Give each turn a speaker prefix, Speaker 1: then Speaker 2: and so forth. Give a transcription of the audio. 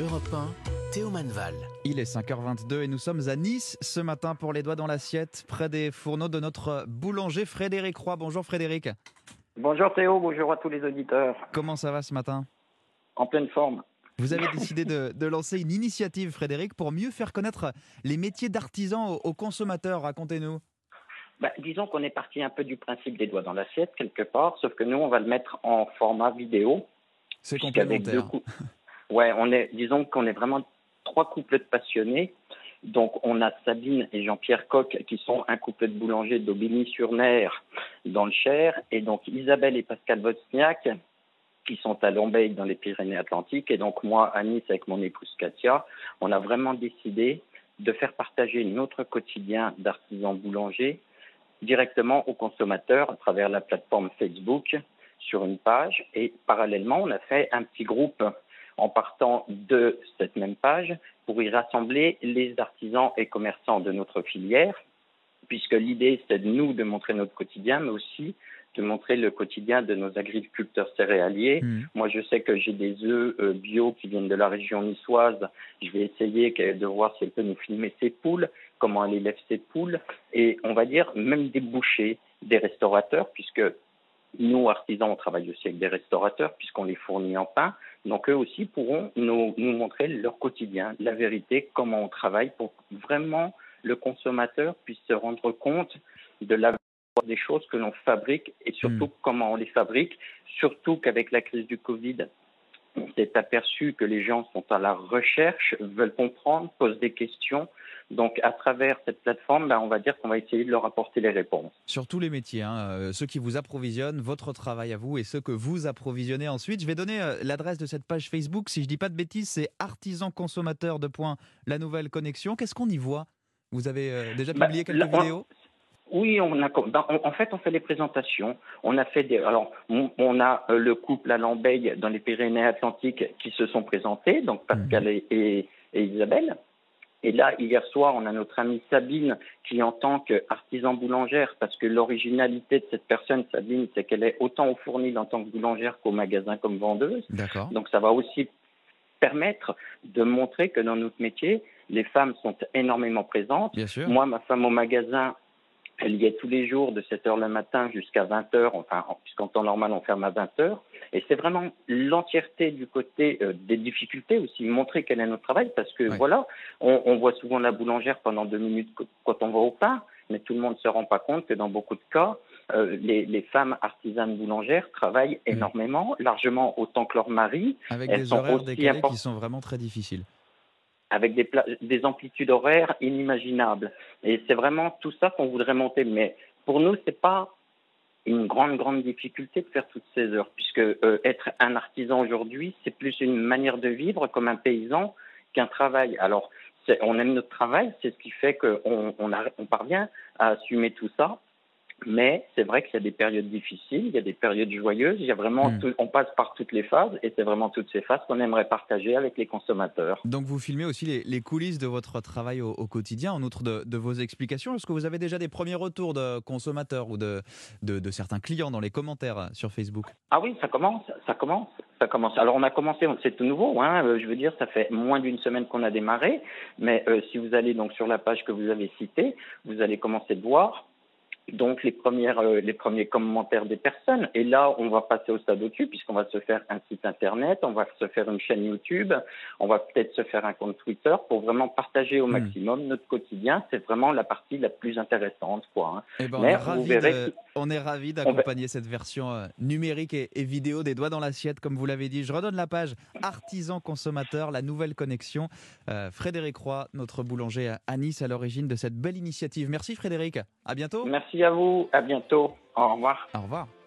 Speaker 1: Europe 1, Théo Manval.
Speaker 2: Il est 5h22 et nous sommes à Nice ce matin pour les doigts dans l'assiette, près des fourneaux de notre boulanger Frédéric Roy. Bonjour Frédéric.
Speaker 3: Bonjour Théo, bonjour à tous les auditeurs.
Speaker 2: Comment ça va ce matin?
Speaker 3: En pleine forme.
Speaker 2: Vous avez décidé de, de, lancer une initiative, Frédéric, pour mieux faire connaître les métiers d'artisan aux, aux consommateurs. Racontez-nous.
Speaker 3: Bah, disons qu'on est parti un peu du principe des doigts dans l'assiette, quelque part, sauf que nous, on va le mettre en format vidéo.
Speaker 2: C'est complémentaire.
Speaker 3: Cou... Ouais, on est, disons qu'on est vraiment trois couples de passionnés. Donc, on a Sabine et Jean-Pierre Coq qui sont un couple de boulangers d'Aubigny-sur-Ner dans le Cher, et donc Isabelle et Pascal Wozniak qui sont à Lombeil dans les Pyrénées-Atlantiques, et donc moi à Nice avec mon épouse Katia, on a vraiment décidé de faire partager notre quotidien d'artisans boulangers directement aux consommateurs à travers la plateforme Facebook sur une page. Et parallèlement, on a fait un petit groupe en partant de cette même page pour y rassembler les artisans et commerçants de notre filière, puisque l'idée, c'est de nous de montrer notre quotidien, mais aussi de montrer le quotidien de nos agriculteurs céréaliers. Mmh. Moi, je sais que j'ai des œufs euh, bio qui viennent de la région niçoise. Je vais essayer de voir si elle peut nous filmer ses poules, comment elle élève ses poules, et on va dire même des bouchers, des restaurateurs, puisque nous, artisans, on travaille aussi avec des restaurateurs, puisqu'on les fournit en pain. Donc, eux aussi pourront nous, nous montrer leur quotidien, la vérité, comment on travaille, pour que vraiment le consommateur puisse se rendre compte de la des choses que l'on fabrique et surtout mmh. comment on les fabrique, surtout qu'avec la crise du Covid, on s'est aperçu que les gens sont à la recherche, veulent comprendre, posent des questions. Donc, à travers cette plateforme, ben, on va dire qu'on va essayer de leur apporter les réponses.
Speaker 2: Sur tous les métiers, hein, euh, ceux qui vous approvisionnent, votre travail à vous et ceux que vous approvisionnez ensuite. Je vais donner euh, l'adresse de cette page Facebook. Si je dis pas de bêtises, c'est artisan consommateur de point la nouvelle connexion. Qu'est-ce qu'on y voit? Vous avez euh, déjà publié
Speaker 3: ben,
Speaker 2: quelques
Speaker 3: là,
Speaker 2: vidéos?
Speaker 3: Oui, on a, ben, on, en fait, on fait les présentations. On a fait des, alors, on, on a euh, le couple à Lambeille dans les Pyrénées-Atlantiques qui se sont présentés, donc Pascal mmh. et, et, et, Isabelle. Et là, hier soir, on a notre amie Sabine qui, en tant qu'artisan boulangère, parce que l'originalité de cette personne, Sabine, c'est qu'elle est autant au fournil en tant que boulangère qu'au magasin comme vendeuse. Donc, ça va aussi permettre de montrer que dans notre métier, les femmes sont énormément présentes. Moi, ma femme au magasin, elle y est tous les jours de 7 heures le matin jusqu'à 20 heures, enfin, puisqu'en temps normal, on ferme à 20 heures. Et c'est vraiment l'entièreté du côté euh, des difficultés aussi, montrer quel est notre travail, parce que oui. voilà, on, on, voit souvent la boulangère pendant deux minutes quand on va au pain, mais tout le monde ne se rend pas compte que dans beaucoup de cas, euh, les, les, femmes artisanes boulangères travaillent mmh. énormément, largement autant que leurs maris.
Speaker 2: Avec Elles des horaires décalés qui sont vraiment très difficiles
Speaker 3: avec des, des, amplitudes horaires inimaginables. Et c'est vraiment tout ça qu'on voudrait monter. Mais pour nous, c'est pas une grande, grande difficulté de faire toutes ces heures, puisque euh, être un artisan aujourd'hui, c'est plus une manière de vivre comme un paysan qu'un travail. Alors, on aime notre travail, c'est ce qui fait qu'on on, on parvient à assumer tout ça. Mais c'est vrai qu'il y a des périodes difficiles, il y a des périodes joyeuses, il y a vraiment mmh. tout, on passe par toutes les phases et c'est vraiment toutes ces phases qu'on aimerait partager avec les consommateurs.
Speaker 2: Donc vous filmez aussi les, les coulisses de votre travail au, au quotidien, en outre de, de, vos explications. Est-ce que vous avez déjà des premiers retours de consommateurs ou de, de, de, certains clients dans les commentaires sur Facebook?
Speaker 3: Ah oui, ça commence, ça commence, ça commence. Alors on a commencé, c'est tout nouveau, hein, euh, je veux dire, ça fait moins d'une semaine qu'on a démarré, mais euh, si vous allez donc sur la page que vous avez citée, vous allez commencer de voir donc les premières euh, les premiers commentaires des personnes et là on va passer au stade au-dessus puisqu'on va se faire un site internet on va se faire une chaîne YouTube on va peut-être se faire un compte Twitter pour vraiment partager au maximum mmh. notre quotidien c'est vraiment la partie la plus intéressante quoi hein.
Speaker 2: eh ben, Mais on, est de, on est ravi d'accompagner cette version euh, numérique et, et, vidéo des doigts dans l'assiette comme vous l'avez dit je redonne la page artisan consommateur la nouvelle connexion euh, Frédéric Roy notre boulanger à Nice à l'origine de cette belle initiative merci Frédéric à bientôt
Speaker 3: merci Merci à vous. À bientôt. Au revoir.
Speaker 2: Au revoir.